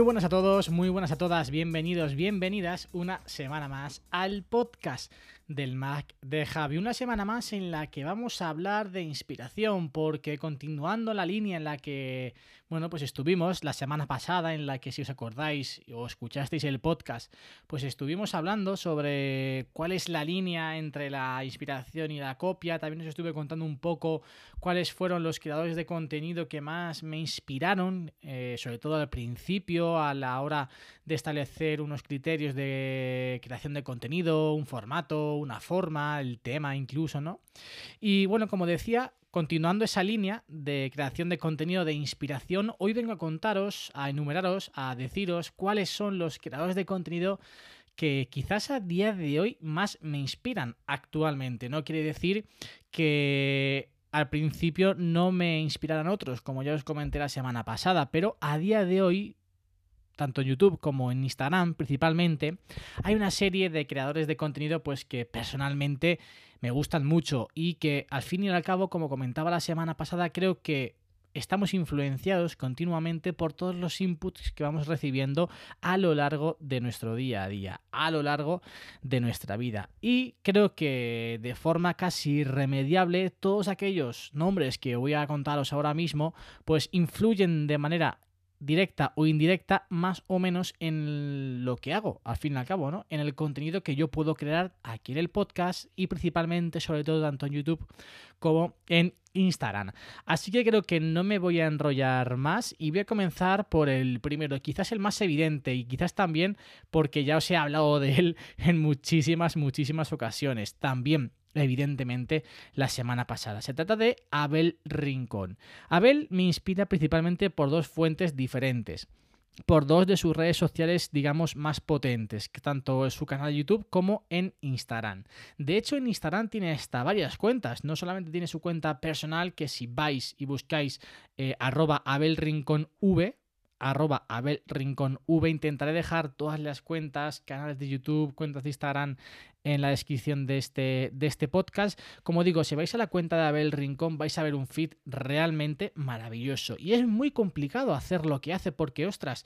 Muy buenas a todos, muy buenas a todas, bienvenidos, bienvenidas una semana más al podcast del Mac de Javi. Una semana más en la que vamos a hablar de inspiración, porque continuando la línea en la que, bueno, pues estuvimos la semana pasada, en la que si os acordáis o escuchasteis el podcast, pues estuvimos hablando sobre cuál es la línea entre la inspiración y la copia. También os estuve contando un poco cuáles fueron los creadores de contenido que más me inspiraron, eh, sobre todo al principio, a la hora de establecer unos criterios de creación de contenido, un formato, una forma, el tema incluso, ¿no? Y bueno, como decía, continuando esa línea de creación de contenido de inspiración, hoy vengo a contaros, a enumeraros, a deciros cuáles son los creadores de contenido que quizás a día de hoy más me inspiran actualmente. No quiere decir que al principio no me inspiraran otros, como ya os comenté la semana pasada, pero a día de hoy tanto en YouTube como en Instagram principalmente, hay una serie de creadores de contenido pues que personalmente me gustan mucho y que al fin y al cabo, como comentaba la semana pasada, creo que estamos influenciados continuamente por todos los inputs que vamos recibiendo a lo largo de nuestro día a día, a lo largo de nuestra vida. Y creo que de forma casi irremediable todos aquellos nombres que voy a contaros ahora mismo pues influyen de manera directa o indirecta más o menos en lo que hago, al fin y al cabo, ¿no? En el contenido que yo puedo crear aquí en el podcast y principalmente, sobre todo, tanto en YouTube como en Instagram. Así que creo que no me voy a enrollar más y voy a comenzar por el primero, quizás el más evidente y quizás también porque ya os he hablado de él en muchísimas, muchísimas ocasiones. También evidentemente la semana pasada. Se trata de Abel Rincón. Abel me inspira principalmente por dos fuentes diferentes por dos de sus redes sociales, digamos, más potentes, tanto en su canal de YouTube como en Instagram. De hecho, en Instagram tiene hasta varias cuentas. No solamente tiene su cuenta personal, que si vais y buscáis eh, arroba Abel Rincón V, arroba Abel Rincón V. Intentaré dejar todas las cuentas, canales de YouTube, cuentas de Instagram en la descripción de este, de este podcast. Como digo, si vais a la cuenta de Abel Rincón vais a ver un feed realmente maravilloso. Y es muy complicado hacer lo que hace porque, ostras,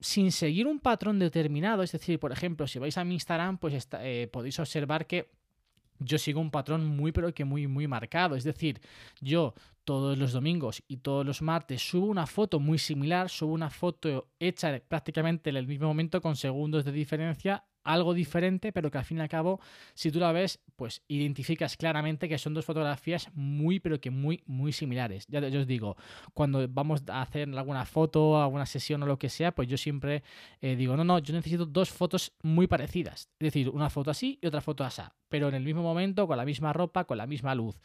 sin seguir un patrón determinado, es decir, por ejemplo, si vais a mi Instagram, pues eh, podéis observar que yo sigo un patrón muy pero que muy muy marcado, es decir, yo todos los domingos y todos los martes subo una foto muy similar, subo una foto hecha prácticamente en el mismo momento con segundos de diferencia algo diferente, pero que al fin y al cabo, si tú la ves, pues identificas claramente que son dos fotografías muy, pero que muy, muy similares. Ya, os digo, cuando vamos a hacer alguna foto, alguna sesión o lo que sea, pues yo siempre eh, digo, no, no, yo necesito dos fotos muy parecidas. Es decir, una foto así y otra foto así, pero en el mismo momento, con la misma ropa, con la misma luz.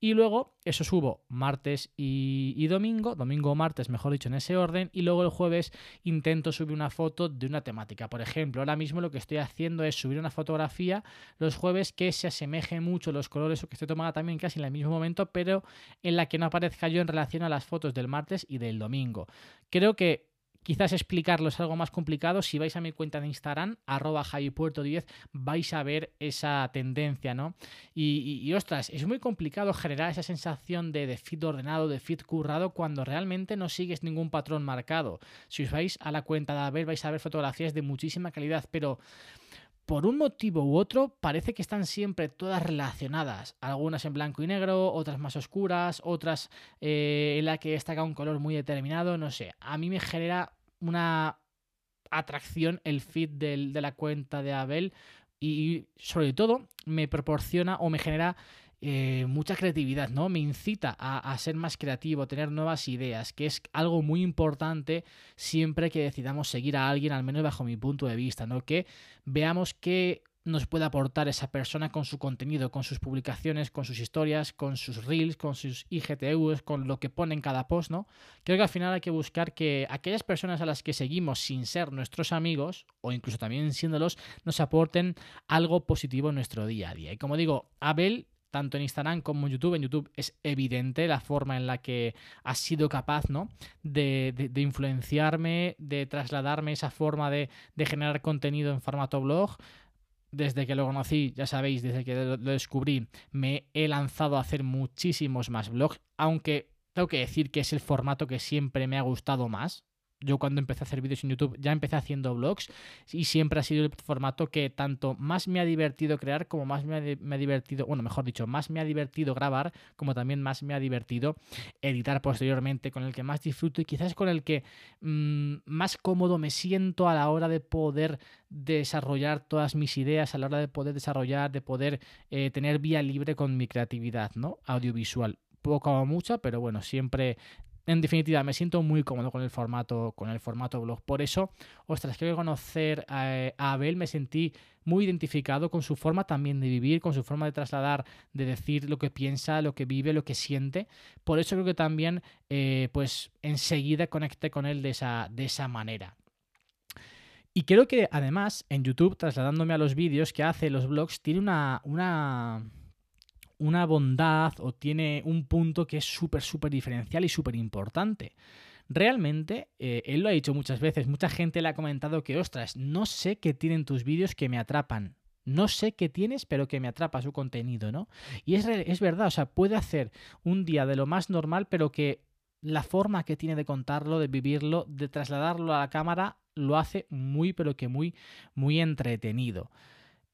Y luego eso subo martes y, domingo, domingo o martes, mejor dicho, en ese orden, y luego el jueves intento subir una foto de una temática. Por ejemplo, ahora mismo lo que estoy haciendo es subir una fotografía los jueves que se asemeje mucho los colores o que esté tomada también casi en el mismo momento, pero en la que no aparezca yo en relación a las fotos del martes y del domingo. Creo que Quizás explicarlo es algo más complicado. Si vais a mi cuenta de Instagram, arroba javipuerto10, vais a ver esa tendencia, ¿no? Y, ostras, es muy complicado generar esa sensación de, de feed ordenado, de feed currado, cuando realmente no sigues ningún patrón marcado. Si os vais a la cuenta de Abel, vais a ver fotografías de muchísima calidad, pero por un motivo u otro, parece que están siempre todas relacionadas. Algunas en blanco y negro, otras más oscuras, otras eh, en la que destaca un color muy determinado, no sé. A mí me genera una atracción el feed de la cuenta de Abel y sobre todo me proporciona o me genera eh, mucha creatividad, ¿no? Me incita a, ser más creativo, a tener nuevas ideas, que es algo muy importante siempre que decidamos seguir a alguien, al menos bajo mi punto de vista, ¿no? Que veamos qué nos puede aportar esa persona con su contenido, con sus publicaciones, con sus historias, con sus reels, con sus IGTVs, con lo que pone en cada post, ¿no? Creo que al final hay que buscar que aquellas personas a las que seguimos sin ser nuestros amigos, o incluso también siéndolos, nos aporten algo positivo en nuestro día a día. Y como digo, Abel tanto en Instagram como en YouTube. En YouTube es evidente la forma en la que has sido capaz ¿no? de, influenciarme, de trasladarme esa forma de, generar contenido en formato blog desde que lo conocí, ya sabéis, desde que lo descubrí, me he lanzado a hacer muchísimos más blogs, aunque tengo que decir que es el formato que siempre me ha gustado más yo cuando empecé a hacer vídeos en YouTube ya empecé haciendo vlogs y siempre ha sido el formato que tanto más me ha divertido crear como más me ha, divertido, bueno, mejor dicho, más me ha divertido grabar como también más me ha divertido editar posteriormente, con el que más disfruto y quizás con el que mm, más cómodo me siento a la hora de poder desarrollar todas mis ideas, a la hora de poder desarrollar, de poder eh, tener vía libre con mi creatividad, ¿no? Audiovisual poco o mucha, pero bueno, siempre en definitiva, me siento muy cómodo con el formato, con el formato blog. Por eso, ostras, quiero conocer a, Abel, me sentí muy identificado con su forma también de vivir, con su forma de trasladar, de decir lo que piensa, lo que vive, lo que siente. Por eso creo que también, eh, pues, enseguida conecté con él de esa, de esa manera. Y creo que además en YouTube, trasladándome a los vídeos que hace los blogs, tiene una, una una bondad o tiene un punto que es súper, súper diferencial y súper importante. Realmente, eh, él lo ha dicho muchas veces, mucha gente le ha comentado que, ostras, no sé qué tienen tus vídeos que me atrapan. No sé qué tienes, pero que me atrapa su contenido, ¿no? Y es, es verdad, o sea, puede hacer un día de lo más normal, pero que la forma que tiene de contarlo, de vivirlo, de trasladarlo a la cámara, lo hace muy, pero que muy, muy entretenido.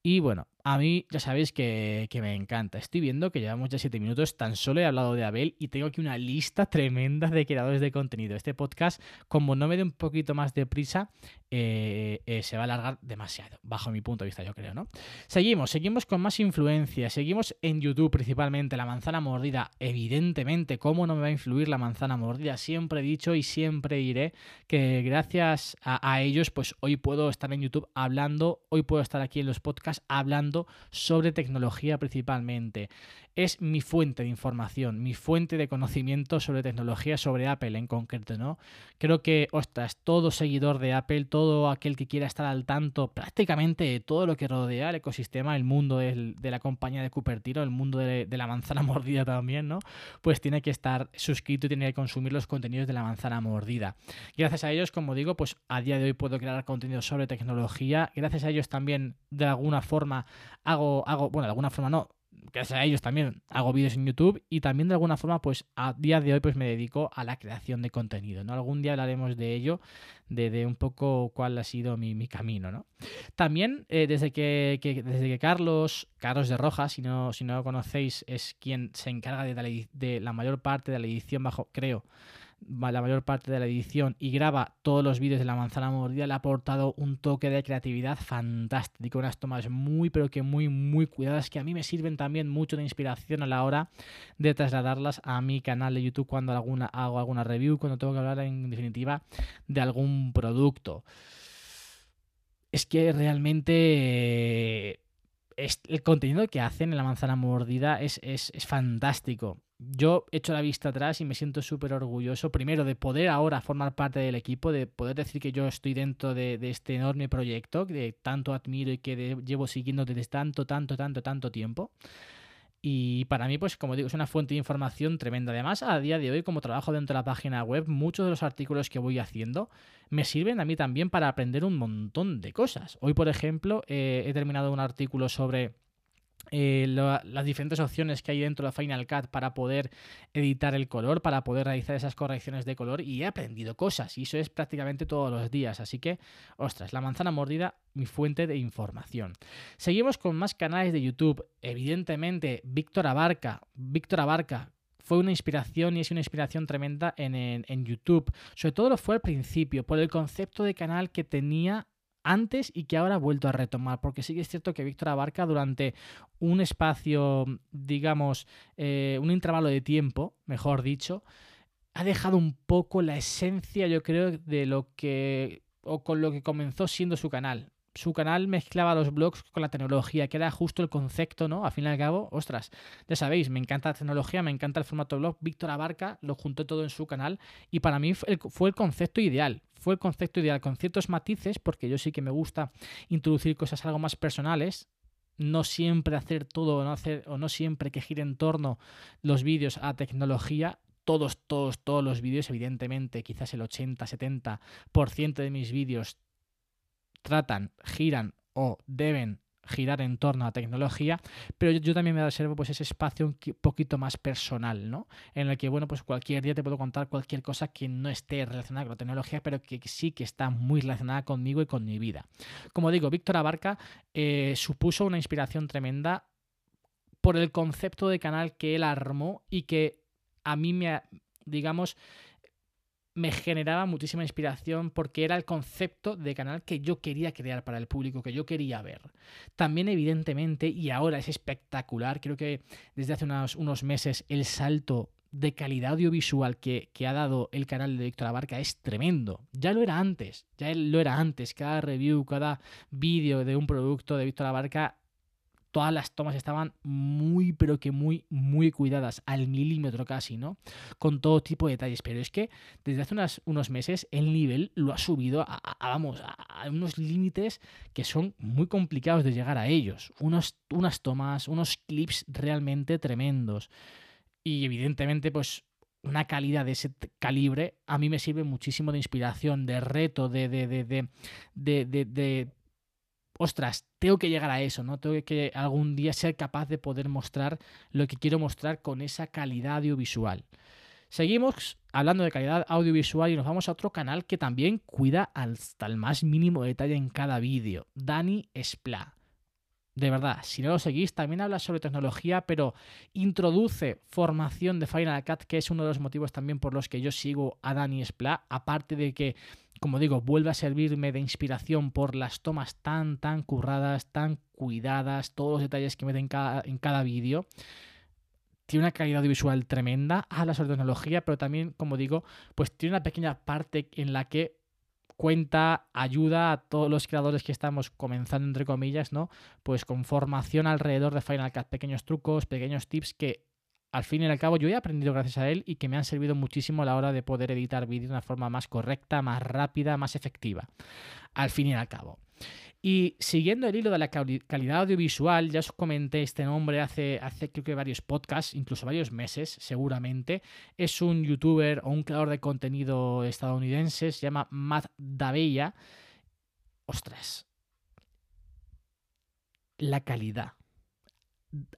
Y bueno, a mí ya sabéis que, me encanta. Estoy viendo que llevamos ya 7 minutos, tan solo he hablado de Abel y tengo aquí una lista tremenda de creadores de contenido. Este podcast, como no me dé un poquito más de prisa, eh, eh, se va a alargar demasiado, bajo mi punto de vista, yo creo, ¿no? Seguimos, seguimos con más influencia, seguimos en YouTube principalmente, la manzana mordida, evidentemente, ¿cómo no me va a influir la manzana mordida? Siempre he dicho y siempre diré que gracias a, a ellos, pues hoy puedo estar en YouTube hablando, hoy puedo estar aquí en los podcasts hablando sobre tecnología principalmente. Es mi fuente de información, mi fuente de conocimiento sobre tecnología, sobre Apple en concreto, ¿no? Creo que, ostras, todo seguidor de Apple, todo aquel que quiera estar al tanto prácticamente de todo lo que rodea el ecosistema, el mundo de la compañía de Cupertino, el mundo de, la manzana mordida también, ¿no? Pues tiene que estar suscrito y tiene que consumir los contenidos de la manzana mordida. Gracias a ellos, como digo, pues a día de hoy puedo crear contenido sobre tecnología. Gracias a ellos también, de alguna forma, hago, hago, bueno, de alguna forma no, gracias a ellos también hago vídeos en YouTube y también de alguna forma pues a día de hoy pues me dedico a la creación de contenido, ¿no? Algún día hablaremos de ello, de, un poco cuál ha sido mi, camino, ¿no? También eh, desde, que, desde que Carlos, Carlos de Rojas, si no, si no lo conocéis, es quien se encarga de de la mayor parte de la edición bajo, creo, la mayor parte de la edición y graba todos los vídeos de la manzana mordida, le ha aportado un toque de creatividad fantástico, unas tomas muy pero que muy muy cuidadas que a mí me sirven también mucho de inspiración a la hora de trasladarlas a mi canal de YouTube cuando alguna, hago alguna review, cuando tengo que hablar en definitiva de algún producto. Es que realmente el contenido que hacen en la manzana mordida es, es, es fantástico yo echo la vista atrás y me siento súper orgulloso, primero, de poder ahora formar parte del equipo, de poder decir que yo estoy dentro de, este enorme proyecto que tanto admiro y que llevo siguiendo desde tanto, tanto, tanto, tanto tiempo. Y para mí, pues como digo, es una fuente de información tremenda. Además, a día de hoy, como trabajo dentro de la página web, muchos de los artículos que voy haciendo me sirven a mí también para aprender un montón de cosas. Hoy, por ejemplo, eh, he terminado un artículo sobre eh, las diferentes opciones que hay dentro de Final Cut para poder editar el color, para poder realizar esas correcciones de color y he aprendido cosas y eso es prácticamente todos los días, así que, ostras, la manzana mordida, mi fuente de información. Seguimos con más canales de YouTube, evidentemente Víctor Abarca, Víctor Abarca, fue una inspiración y es una inspiración tremenda en, en, YouTube. Sobre todo lo fue al principio, por el concepto de canal que tenía antes y que ahora ha vuelto a retomar, porque sí que es cierto que Víctor Abarca durante un espacio, digamos, eh, un intervalo de tiempo, mejor dicho, ha dejado un poco la esencia, yo creo, de lo que, o con lo que comenzó siendo su canal. Su canal mezclaba los blogs con la tecnología, que era justo el concepto, ¿no? Al fin y al cabo, ostras, ya sabéis, me encanta la tecnología, me encanta el formato blog. Víctor Abarca lo juntó todo en su canal y para mí fue el, concepto ideal. Fue el concepto ideal con ciertos matices, porque yo sí que me gusta introducir cosas algo más personales, no siempre hacer todo no, hacer, o no siempre que gire en torno los vídeos a tecnología. Todos, todos, todos los vídeos, evidentemente, quizás el 80-70% de mis vídeos tratan, giran o deben girar en torno a tecnología, pero yo, también me reservo pues ese espacio un poquito más personal, ¿no? En el que, bueno, pues cualquier día te puedo contar cualquier cosa que no esté relacionada con la tecnología, pero que sí que está muy relacionada conmigo y con mi vida. Como digo, Víctor Abarca eh, supuso una inspiración tremenda por el concepto de canal que él armó y que a mí me, digamos, me generaba muchísima inspiración porque era el concepto de canal que yo quería crear para el público, que yo quería ver. También evidentemente, y ahora es espectacular, creo que desde hace unos, unos meses el salto de calidad audiovisual que, que, ha dado el canal de Víctor Abarca es tremendo. Ya lo era antes, ya lo era antes. Cada review, cada vídeo de un producto de Víctor Abarca todas las tomas estaban muy, pero que muy, muy cuidadas, al milímetro casi, ¿no? Con todo tipo de detalles. Pero es que desde hace unos meses el nivel lo ha subido a, vamos, a, unos límites que son muy complicados de llegar a ellos. Unos, unas tomas, unos clips realmente tremendos. Y evidentemente, pues una calidad de ese calibre a mí me sirve muchísimo de inspiración, de reto, de, de, de, de ostras, tengo que llegar a eso, ¿no? Tengo que algún día ser capaz de poder mostrar lo que quiero mostrar con esa calidad audiovisual. Seguimos hablando de calidad audiovisual y nos vamos a otro canal que también cuida hasta el más mínimo detalle en cada vídeo, Dani Spla. De verdad, si no lo seguís, también habla sobre tecnología, pero introduce formación de Final Cut, que es uno de los motivos también por los que yo sigo a Dani Spla, aparte de que como digo, vuelve a servirme de inspiración por las tomas tan, tan curradas, tan cuidadas, todos los detalles que mete en cada, en cada vídeo. Tiene una calidad visual tremenda, habla sobre tecnología, pero también, como digo, pues tiene una pequeña parte en la que cuenta, ayuda a todos los creadores que estamos comenzando, entre comillas, ¿no? Pues con formación alrededor de Final Cut, pequeños trucos, pequeños tips que al fin y al cabo yo he aprendido gracias a él y que me han servido muchísimo a la hora de poder editar vídeos de una forma más correcta, más rápida, más efectiva. Al fin y al cabo. Y siguiendo el hilo de la calidad audiovisual, ya os comenté este nombre hace, hace creo que varios podcasts, incluso varios meses seguramente. Es un youtuber o un creador de contenido estadounidense, se llama Matt Davella. Ostras. La calidad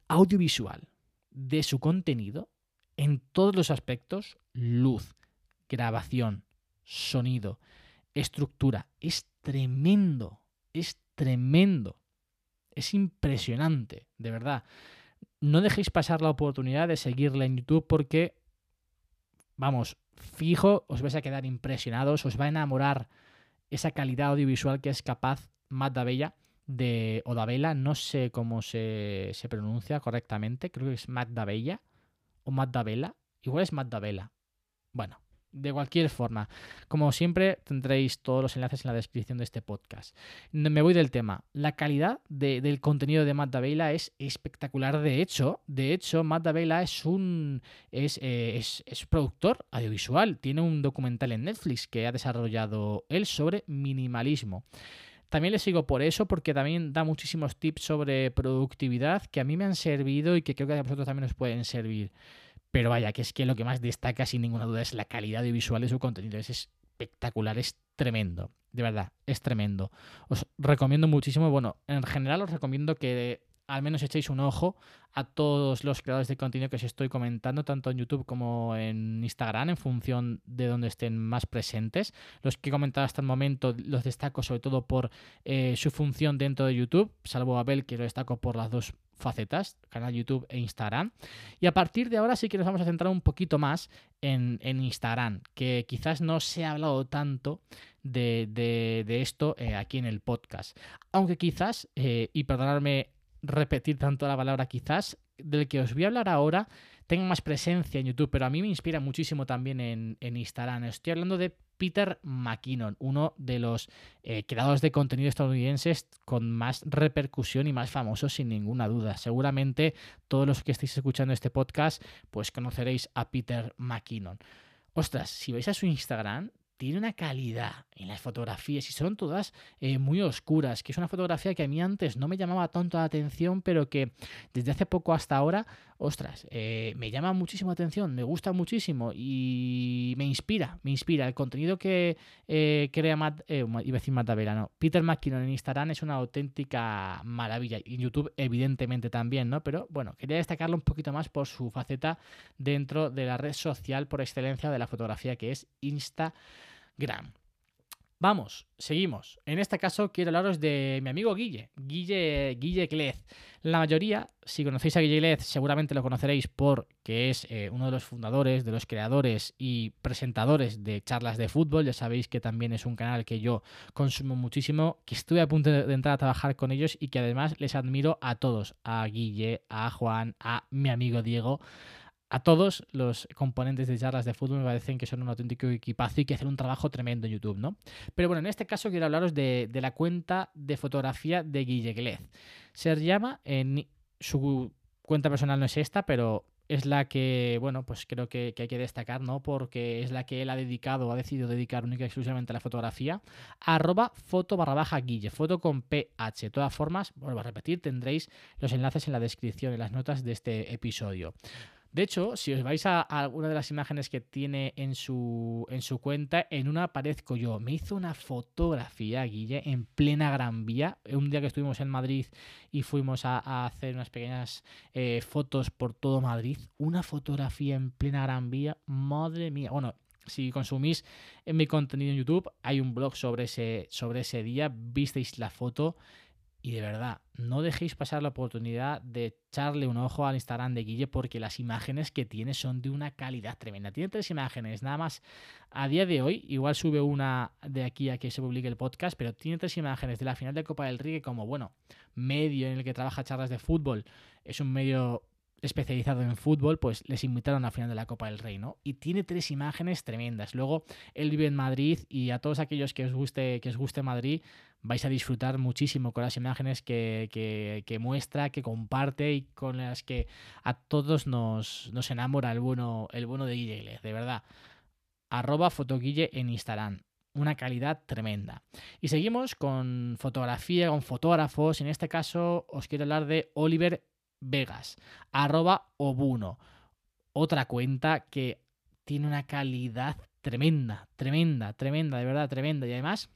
audiovisual de su contenido en todos los aspectos, luz, grabación, sonido, estructura. Es tremendo, es tremendo. Es impresionante, de verdad. No dejéis pasar la oportunidad de seguirle en YouTube porque, vamos, fijo, os vais a quedar impresionados, os va a enamorar esa calidad audiovisual que es capaz Matt Bella de Odabella, no sé cómo se, pronuncia correctamente, creo que es Magdabella o Magdabella, igual es Magdabella. Bueno, de cualquier forma, como siempre tendréis todos los enlaces en la descripción de este podcast. Me voy del tema. La calidad del contenido de Matt es espectacular. De hecho, de hecho, Matt es un es, eh, es, es, productor audiovisual. Tiene un documental en Netflix que ha desarrollado él sobre minimalismo. También le sigo por eso, porque también da muchísimos tips sobre productividad que a mí me han servido y que creo que a vosotros también os pueden servir. Pero vaya, que es que lo que más destaca sin ninguna duda es la calidad de visual de su contenido. Es espectacular, es tremendo. De verdad, es tremendo. Os recomiendo muchísimo. Bueno, en general os recomiendo que al menos echéis un ojo a todos los creadores de contenido que os estoy comentando, tanto en YouTube como en Instagram, en función de donde estén más presentes. Los que he comentado hasta el momento los destaco sobre todo por eh, su función dentro de YouTube, salvo Abel, que lo destaco por las dos facetas, canal YouTube e Instagram. Y a partir de ahora sí que nos vamos a centrar un poquito más en, Instagram, que quizás no se ha hablado tanto de, esto eh, aquí en el podcast. Aunque quizás, eh, y perdonadme repetir tanto la palabra quizás, del que os voy a hablar ahora tenga más presencia en YouTube, pero a mí me inspira muchísimo también en, Instagram. Estoy hablando de Peter McKinnon, uno de los eh, creadores de contenido estadounidenses con más repercusión y más famosos sin ninguna duda. Seguramente todos los que estéis escuchando este podcast pues conoceréis a Peter McKinnon. Ostras, si vais a su Instagram, tiene una calidad en las fotografías y son todas eh, muy oscuras, que es una fotografía que a mí antes no me llamaba tanto la atención, pero que desde hace poco hasta ahora, ostras, eh, me llama muchísimo la atención, me gusta muchísimo y me inspira, me inspira. El contenido que eh, crea Matt, iba a decir Matt no, Peter McKinnon en Instagram es una auténtica maravilla y en YouTube evidentemente también, ¿no? Pero bueno, quería destacarlo un poquito más por su faceta dentro de la red social por excelencia de la fotografía que es Instagram. Gram. Vamos, seguimos. En este caso quiero hablaros de mi amigo Guille, Guille, Guille Glez. La mayoría, si conocéis a Guille Glez, seguramente lo conoceréis porque es eh, uno de los fundadores, de los creadores y presentadores de charlas de fútbol. Ya sabéis que también es un canal que yo consumo muchísimo, que estuve a punto de entrar a trabajar con ellos y que además les admiro a todos, a Guille, a Juan, a mi amigo Diego a todos los componentes de charlas de fútbol me parecen que son un auténtico equipazo y que hacen un trabajo tremendo en YouTube, ¿no? Pero bueno, en este caso quiero hablaros de, la cuenta de fotografía de Guille Glez. Se llama, en su cuenta personal no es esta, pero es la que, bueno, pues creo que, hay que destacar, ¿no? Porque es la que él ha dedicado, ha decidido dedicar única y exclusivamente a la fotografía. Arroba foto barra baja guille, foto con PH. De todas formas, vuelvo a repetir, tendréis los enlaces en la descripción, en las notas de este episodio. De hecho, si os vais a, alguna de las imágenes que tiene en su, en su cuenta, en una aparezco yo. Me hizo una fotografía, Guille, en plena Gran Vía. Un día que estuvimos en Madrid y fuimos a, hacer unas pequeñas eh, fotos por todo Madrid. Una fotografía en plena Gran Vía. Madre mía. Bueno, si consumís en mi contenido en YouTube, hay un blog sobre ese, sobre ese día. Visteis la foto y de verdad, no dejéis pasar la oportunidad de echarle un ojo al Instagram de Guille porque las imágenes que tiene son de una calidad tremenda. Tiene tres imágenes, nada más a día de hoy. Igual sube una de aquí a que se publique el podcast, pero tiene tres imágenes de la final de Copa del Rey como, bueno, medio en el que trabaja charlas de fútbol. Es un medio especializado en fútbol, pues les invitaron a la final de la Copa del Rey, ¿no? Y tiene tres imágenes tremendas. Luego, él vive en Madrid y a todos aquellos que os guste, que os guste Madrid, vais a disfrutar muchísimo con las imágenes que, que, muestra, que comparte y con las que a todos nos, nos enamora el bueno, el bueno de Guille de verdad. Arroba fotoguille en Instagram una calidad tremenda. Y seguimos con fotografía, con fotógrafos. En este caso os quiero hablar de Oliver Vegas, arroba Obuno. Otra cuenta que tiene una calidad tremenda, tremenda, tremenda, de verdad, tremenda. Y además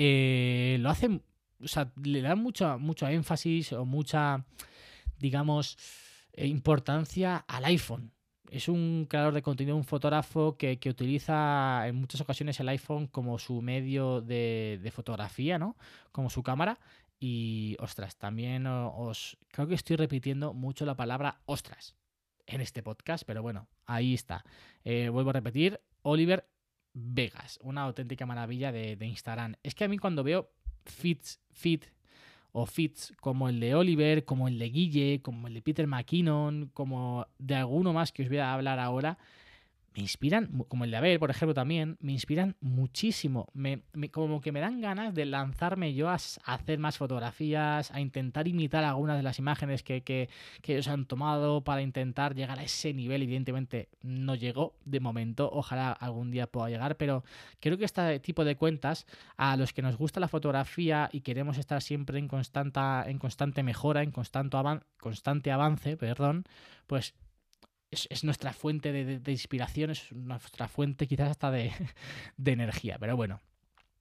eh, lo hace, o sea, le da mucho, mucho énfasis o mucha, digamos, eh, importancia al iPhone. Es un creador de contenido, un fotógrafo que, utiliza en muchas ocasiones el iPhone como su medio de, de fotografía, ¿no? Como su cámara. Y ostras, también os creo que estoy repitiendo mucho la palabra ostras en este podcast, pero bueno, ahí está. Eh, vuelvo a repetir, Oliver Vegas, una auténtica maravilla de, Instagram. Es que a mí cuando veo fits, fit o fits como el de Oliver, como el de Guille, como el de Peter McKinnon, como de alguno más que os voy a hablar ahora, me inspiran, como el de Abel, por ejemplo, también, me inspiran muchísimo. Me, como que me dan ganas de lanzarme yo a, hacer más fotografías, a intentar imitar algunas de las imágenes que, que, que, ellos han tomado para intentar llegar a ese nivel. Evidentemente no llegó de momento, ojalá algún día pueda llegar, pero creo que este tipo de cuentas, a los que nos gusta la fotografía y queremos estar siempre en constante, en constante mejora, en constante, constante avance, perdón, pues es, nuestra fuente de, inspiración, es nuestra fuente quizás hasta de, energía. Pero bueno,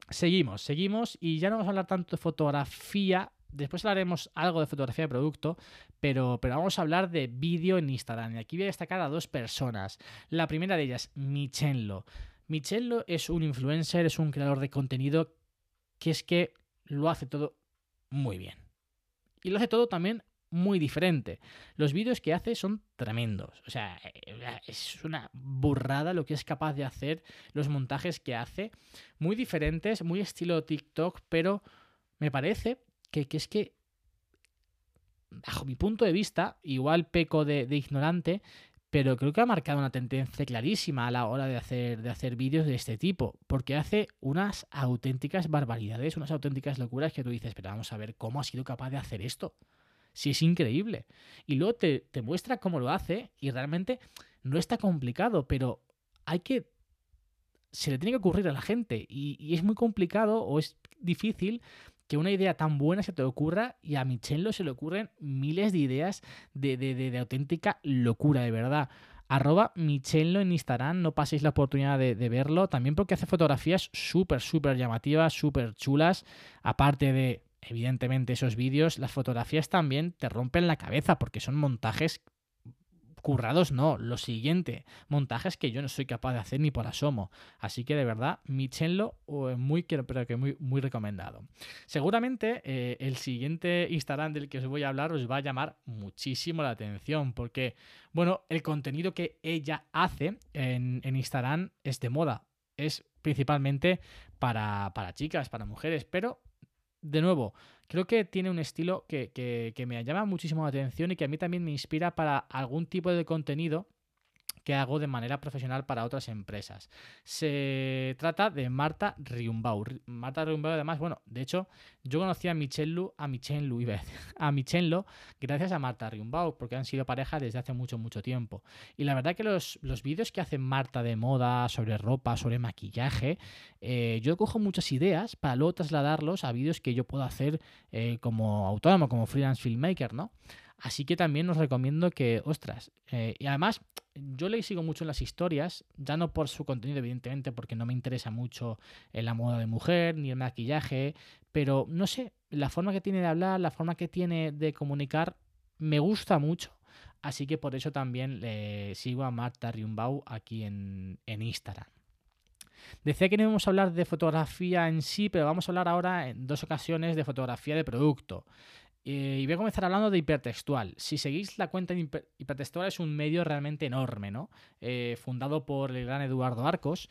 seguimos, seguimos y ya no vamos a hablar tanto de fotografía. Después hablaremos algo de fotografía de producto, pero, pero vamos a hablar de vídeo en Instagram. Y aquí voy a destacar a dos personas. La primera de ellas, Michello. Michello es un influencer, es un creador de contenido que es que lo hace todo muy bien. Y lo hace todo también muy diferente. Los vídeos que hace son tremendos. O sea, eh, es una burrada lo que es capaz de hacer, los montajes que hace. Muy diferentes, muy estilo TikTok, pero me parece que, es que bajo mi punto de vista, igual peco de, ignorante, pero creo que ha marcado una tendencia clarísima a la hora de hacer, de hacer vídeos de este tipo, porque hace unas auténticas barbaridades, unas auténticas locuras que tú dices, pero vamos a ver cómo ha sido capaz de hacer esto. Si es increíble. Y luego te, te muestra cómo lo hace y realmente no está complicado, pero hay que se le tiene que ocurrir a la gente y, es muy complicado o es difícil que una idea tan buena se te ocurra y a Michello se le ocurren miles de ideas de, de, auténtica locura, de verdad. Arroba Michello en Instagram, no paséis la oportunidad de, verlo, también porque hace fotografías súper, súper llamativas, súper chulas, aparte de, evidentemente, esos vídeos, las fotografías también te rompen la cabeza porque son montajes currados no, lo siguiente, montajes que yo no soy capaz de hacer ni por asomo. Así que de verdad, Michenlo, muy, pero que muy, muy recomendado. Seguramente eh, el siguiente Instagram del que os voy a hablar os va a llamar muchísimo la atención, porque, bueno, el contenido que ella hace en, en Instagram es de moda. Es principalmente para, para chicas, para mujeres, pero de nuevo, creo que tiene un estilo que, que, me llama muchísimo la atención y que a mí también me inspira para algún tipo de contenido que hago de manera profesional para otras empresas. Se trata de Marta Riumbau. Marta Riumbau, además, bueno, de hecho, yo conocí a Michello, a Michello, a Michello, gracias a Marta Riumbau, porque han sido pareja desde hace mucho, mucho tiempo. Y la verdad que los, los vídeos que hace Marta de moda, sobre ropa, sobre maquillaje, eh, yo cojo muchas ideas para luego trasladarlos a vídeos que yo puedo hacer eh, como autónomo, como freelance filmmaker, ¿no? Así que también os recomiendo que, ostras, eh, y además yo le sigo mucho en las historias, ya no por su contenido, evidentemente, porque no me interesa mucho la moda de mujer ni el maquillaje, pero no sé, la forma que tiene de hablar, la forma que tiene de comunicar, me gusta mucho. Así que por eso también le sigo a Marta Riumbau aquí en, en Instagram. Decía que no íbamos a hablar de fotografía en sí, pero vamos a hablar ahora en dos ocasiones de fotografía de producto. Eh, y voy a comenzar hablando de hipertextual. Si seguís la cuenta de hipertextual es un medio realmente enorme, ¿no? Eh, fundado por el gran Eduardo Arcos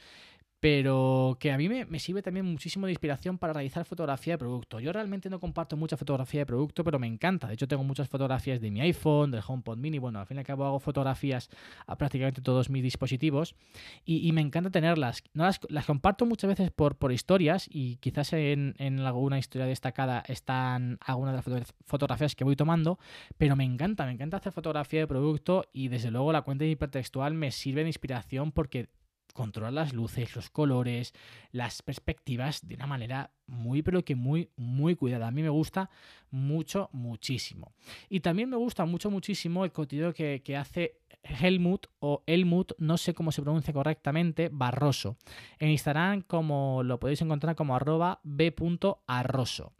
pero que a mí me, sirve también muchísimo de inspiración para realizar fotografía de producto. Yo realmente no comparto mucha fotografía de producto, pero me encanta. De hecho, tengo muchas fotografías de mi iPhone, del HomePod Mini. Bueno, al fin y al cabo hago fotografías a prácticamente todos mis dispositivos y, me encanta tenerlas. No las, comparto muchas veces por, por historias y quizás en, alguna historia destacada están algunas de las fotografías que voy tomando, pero me encanta, me encanta hacer fotografía de producto y desde luego la cuenta hipertextual me sirve de inspiración porque controlar las luces, los colores, las perspectivas de una manera muy, pero que muy, muy cuidada. A mí me gusta mucho, muchísimo. Y también me gusta mucho, muchísimo el contenido que, hace Helmut o Helmut, no sé cómo se pronuncia correctamente, Barroso. En Instagram como lo podéis encontrar como arroba b.arroso.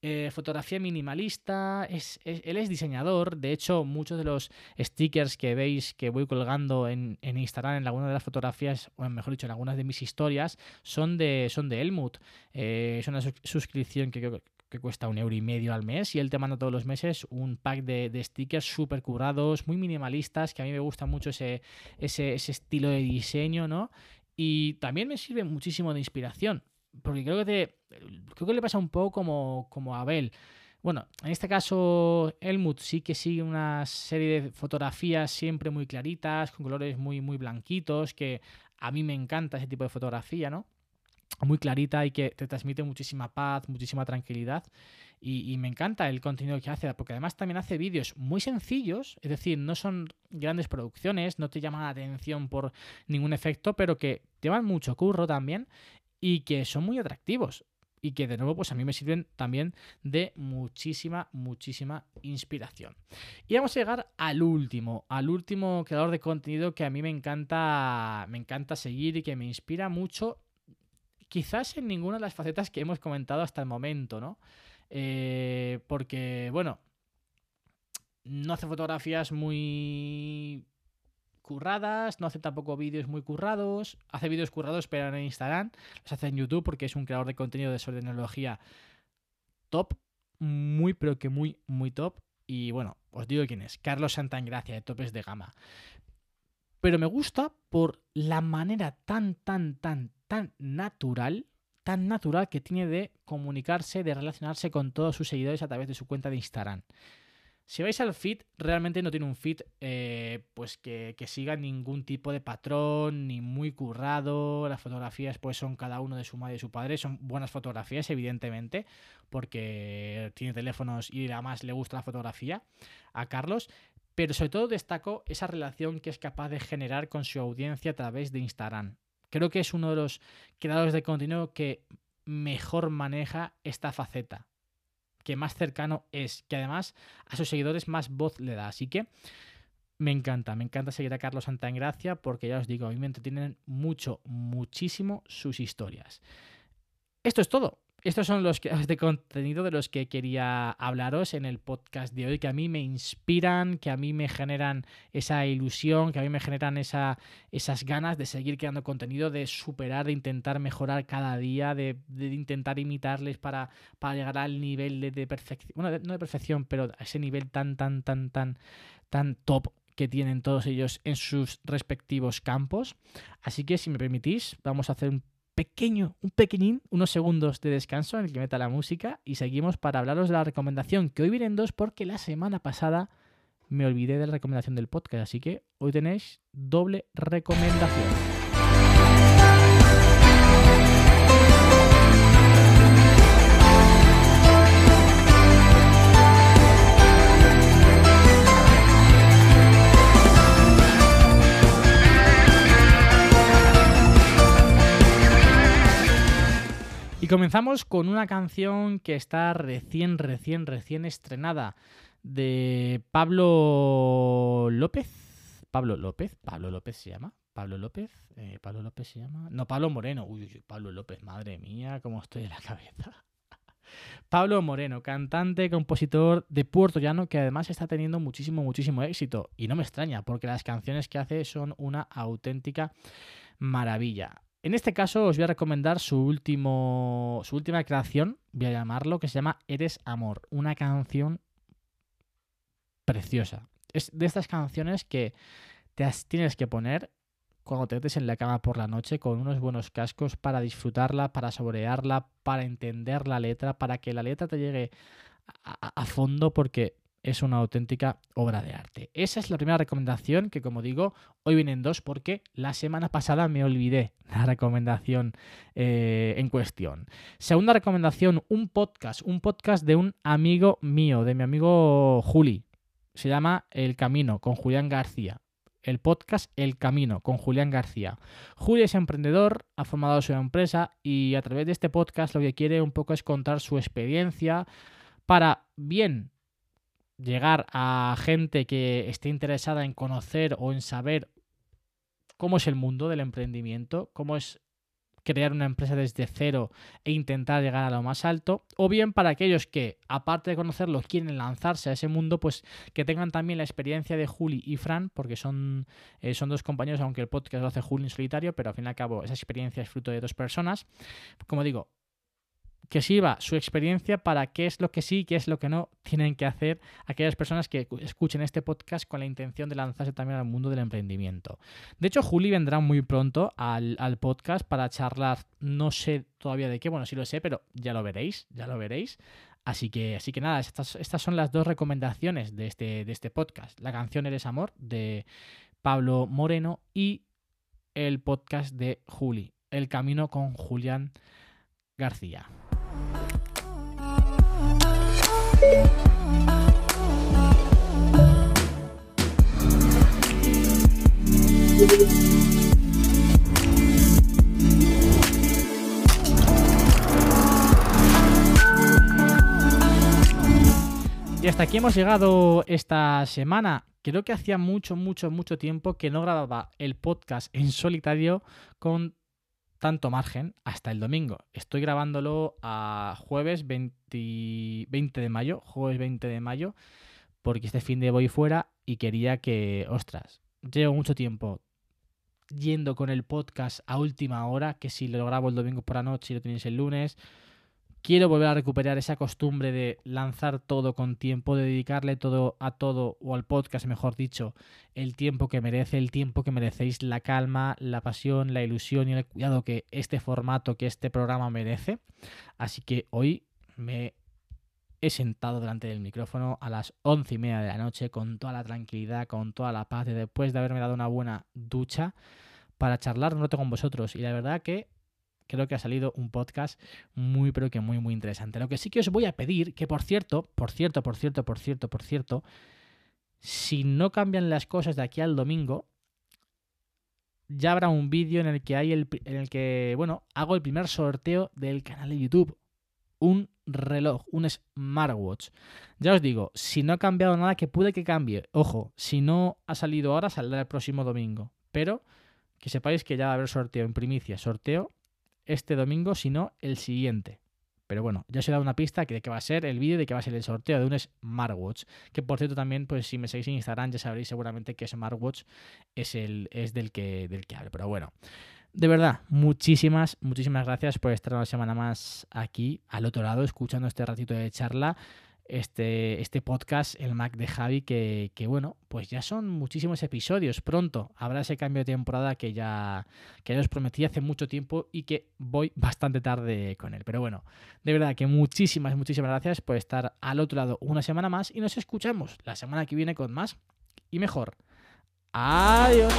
Eh, fotografía minimalista, él es diseñador, de hecho muchos de los stickers que veis que voy colgando en, Instagram, en algunas de las fotografías, o mejor dicho, en algunas de mis historias, son de, son Helmut. Eh, es una suscripción que, que cuesta un euro y medio al mes y él te manda todos los meses un pack de, stickers súper curados, muy minimalistas, que a mí me gusta mucho ese estilo de diseño, ¿no? Y también me sirve muchísimo de inspiración porque creo que, creo que le pasa un poco como, como a Abel. Bueno, en este caso, Helmut sí que sigue una serie de fotografías siempre muy claritas, con colores muy, muy blanquitos, que a mí me encanta ese tipo de fotografía, ¿no? Muy clarita y que te transmite muchísima paz, muchísima tranquilidad. Y, me encanta el contenido que hace, porque además también hace vídeos muy sencillos, es decir, no son grandes producciones, no te llaman la atención por ningún efecto, pero que llevan mucho curro también y que son muy atractivos y que de nuevo pues a mí me sirven también de muchísima, muchísima inspiración. Y vamos a llegar al último, al último creador de contenido que a mí me encanta, me encanta seguir y que me inspira mucho, quizás en ninguna de las facetas que hemos comentado hasta el momento, ¿no? Eh, porque, bueno, no hace fotografías muy curradas, no hace tampoco vídeos muy currados, hace vídeos currados pero en Instagram, los hace en YouTube porque es un creador de contenido de sobre tecnología top, muy pero que muy, muy top. Y bueno, os digo quién es, Carlos Santangracia de Topes de Gama. Pero me gusta por la manera tan, tan, tan, tan natural, tan natural que tiene de comunicarse, de relacionarse con todos sus seguidores a través de su cuenta de Instagram. Si vais al feed, realmente no tiene un feed eh, pues que, siga ningún tipo de patrón, ni muy currado. Las fotografías pues son cada uno de su madre y su padre. Son buenas fotografías, evidentemente, porque tiene teléfonos y además le gusta la fotografía a Carlos. Pero sobre todo destaco esa relación que es capaz de generar con su audiencia a través de Instagram. Creo que es uno de los creadores de contenido que mejor maneja esta faceta que más cercano es, que además a sus seguidores más voz le da. Así que me encanta, me encanta seguir a Carlos Santagracia porque ya os digo, a mí me entretienen mucho, muchísimo sus historias. Esto es todo. Estos son los de contenido de los que quería hablaros en el podcast de hoy, que a mí me inspiran, que a mí me generan esa ilusión, que a mí me generan esa, esas ganas de seguir creando contenido, de superar, de intentar mejorar cada día, de, intentar imitarles para, para, llegar al nivel de, perfección, bueno, no de perfección, pero a ese nivel tan, tan, tan, tan, tan top que tienen todos ellos en sus respectivos campos. Así que si me permitís, vamos a hacer un pequeño, un pequeñín, unos segundos de descanso en el que meta la música y seguimos para hablaros de la recomendación, que hoy vienen dos porque la semana pasada me olvidé de la recomendación del podcast, así que hoy tenéis doble recomendación. Y comenzamos con una canción que está recién, recién, recién estrenada de Pablo López. Pablo López, Pablo López se llama. Pablo López, eh, Pablo López se llama. No, Pablo Moreno. Uy, Pablo López, madre mía, cómo estoy en la cabeza. Pablo Moreno, cantante, compositor de Puerto Llano, que además está teniendo muchísimo, muchísimo éxito. Y no me extraña, porque las canciones que hace son una auténtica maravilla. En este caso os voy a recomendar su, último, su última creación, voy a llamarlo, que se llama Eres Amor, una canción preciosa. Es de estas canciones que te tienes que poner cuando te metes en la cama por la noche con unos buenos cascos para disfrutarla, para saborearla, para entender la letra, para que la letra te llegue a fondo, porque es una auténtica obra de arte. Esa es la primera recomendación que, como digo, hoy vienen dos porque la semana pasada me olvidé la recomendación eh, en cuestión. Segunda recomendación, un podcast, un podcast de un amigo mío, de mi amigo Juli. Se llama El Camino con Julián García. El podcast El Camino con Julián García. Juli es emprendedor, ha formado su empresa y a través de este podcast lo que quiere un poco es contar su experiencia para bien llegar a gente que esté interesada en conocer o en saber cómo es el mundo del emprendimiento, cómo es crear una empresa desde cero e intentar llegar a lo más alto, o bien para aquellos que, aparte de conocerlo, quieren lanzarse a ese mundo, pues que tengan también la experiencia de Juli y Fran, porque son, eh, son dos compañeros, aunque el podcast lo hace Juli en solitario, pero al fin y al cabo esa experiencia es fruto de dos personas. Como digo, que sirva su experiencia para qué es lo que sí qué es lo que no tienen que hacer aquellas personas que escuchen este podcast con la intención de lanzarse también al mundo del emprendimiento. De hecho, Juli vendrá muy pronto al, podcast para charlar, no sé todavía de qué, bueno, sí lo sé, pero ya lo veréis, ya lo veréis. Así que, así que nada, estas, estas son las dos recomendaciones de este, de este podcast. La canción Eres Amor de Pablo Moreno y el podcast de Juli, El Camino con Julián García. Y hasta aquí hemos llegado esta semana. Creo que hacía mucho, mucho, mucho tiempo que no grababa el podcast en solitario con tanto margen hasta el domingo. Estoy grabándolo a jueves 20, de mayo, jueves 20 de mayo, porque este fin de voy fuera y quería que, ostras, llevo mucho tiempo yendo con el podcast a última hora, que si lo grabo el domingo por la noche y lo tenéis el lunes, quiero volver a recuperar esa costumbre de lanzar todo con tiempo, de dedicarle todo a todo, o al podcast, mejor dicho, el tiempo que merece, el tiempo que merecéis, la calma, la pasión, la ilusión y el cuidado que este formato, que este programa merece. Así que hoy me he sentado delante del micrófono a las once y media de la noche con toda la tranquilidad, con toda la paz, y después de haberme dado una buena ducha para charlar un rato con vosotros. Y la verdad que creo que ha salido un podcast muy, pero que muy, muy interesante. Lo que sí que os voy a pedir, que por cierto, por cierto, por cierto, por cierto, por cierto, si no cambian las cosas de aquí al domingo, ya habrá un vídeo en el que hay el, en el que, bueno, hago el primer sorteo del canal de YouTube. Un reloj, un smartwatch. Ya os digo, si no ha cambiado nada, que puede que cambie. Ojo, si no ha salido ahora, saldrá el próximo domingo. Pero que sepáis que ya va a haber sorteo en primicia. Sorteo este domingo, si no, el siguiente. Pero bueno, ya os he dado una pista de que va a ser el vídeo de que va a ser el sorteo de un smartwatch. Que por cierto también, pues si me seguís en Instagram ya sabréis seguramente que smartwatch es, el, es del, que, del que hablo. Pero bueno, de verdad, muchísimas, muchísimas gracias por estar una semana más aquí, al otro lado, escuchando este ratito de charla este, este podcast, el Mac de Javi, que, que, bueno, pues ya son muchísimos episodios. Pronto habrá ese cambio de temporada que ya, que ya os prometí hace mucho tiempo y que voy bastante tarde con él. Pero bueno, de verdad que muchísimas, muchísimas gracias por estar al otro lado una semana más y nos escuchamos la semana que viene con más y mejor. Adiós.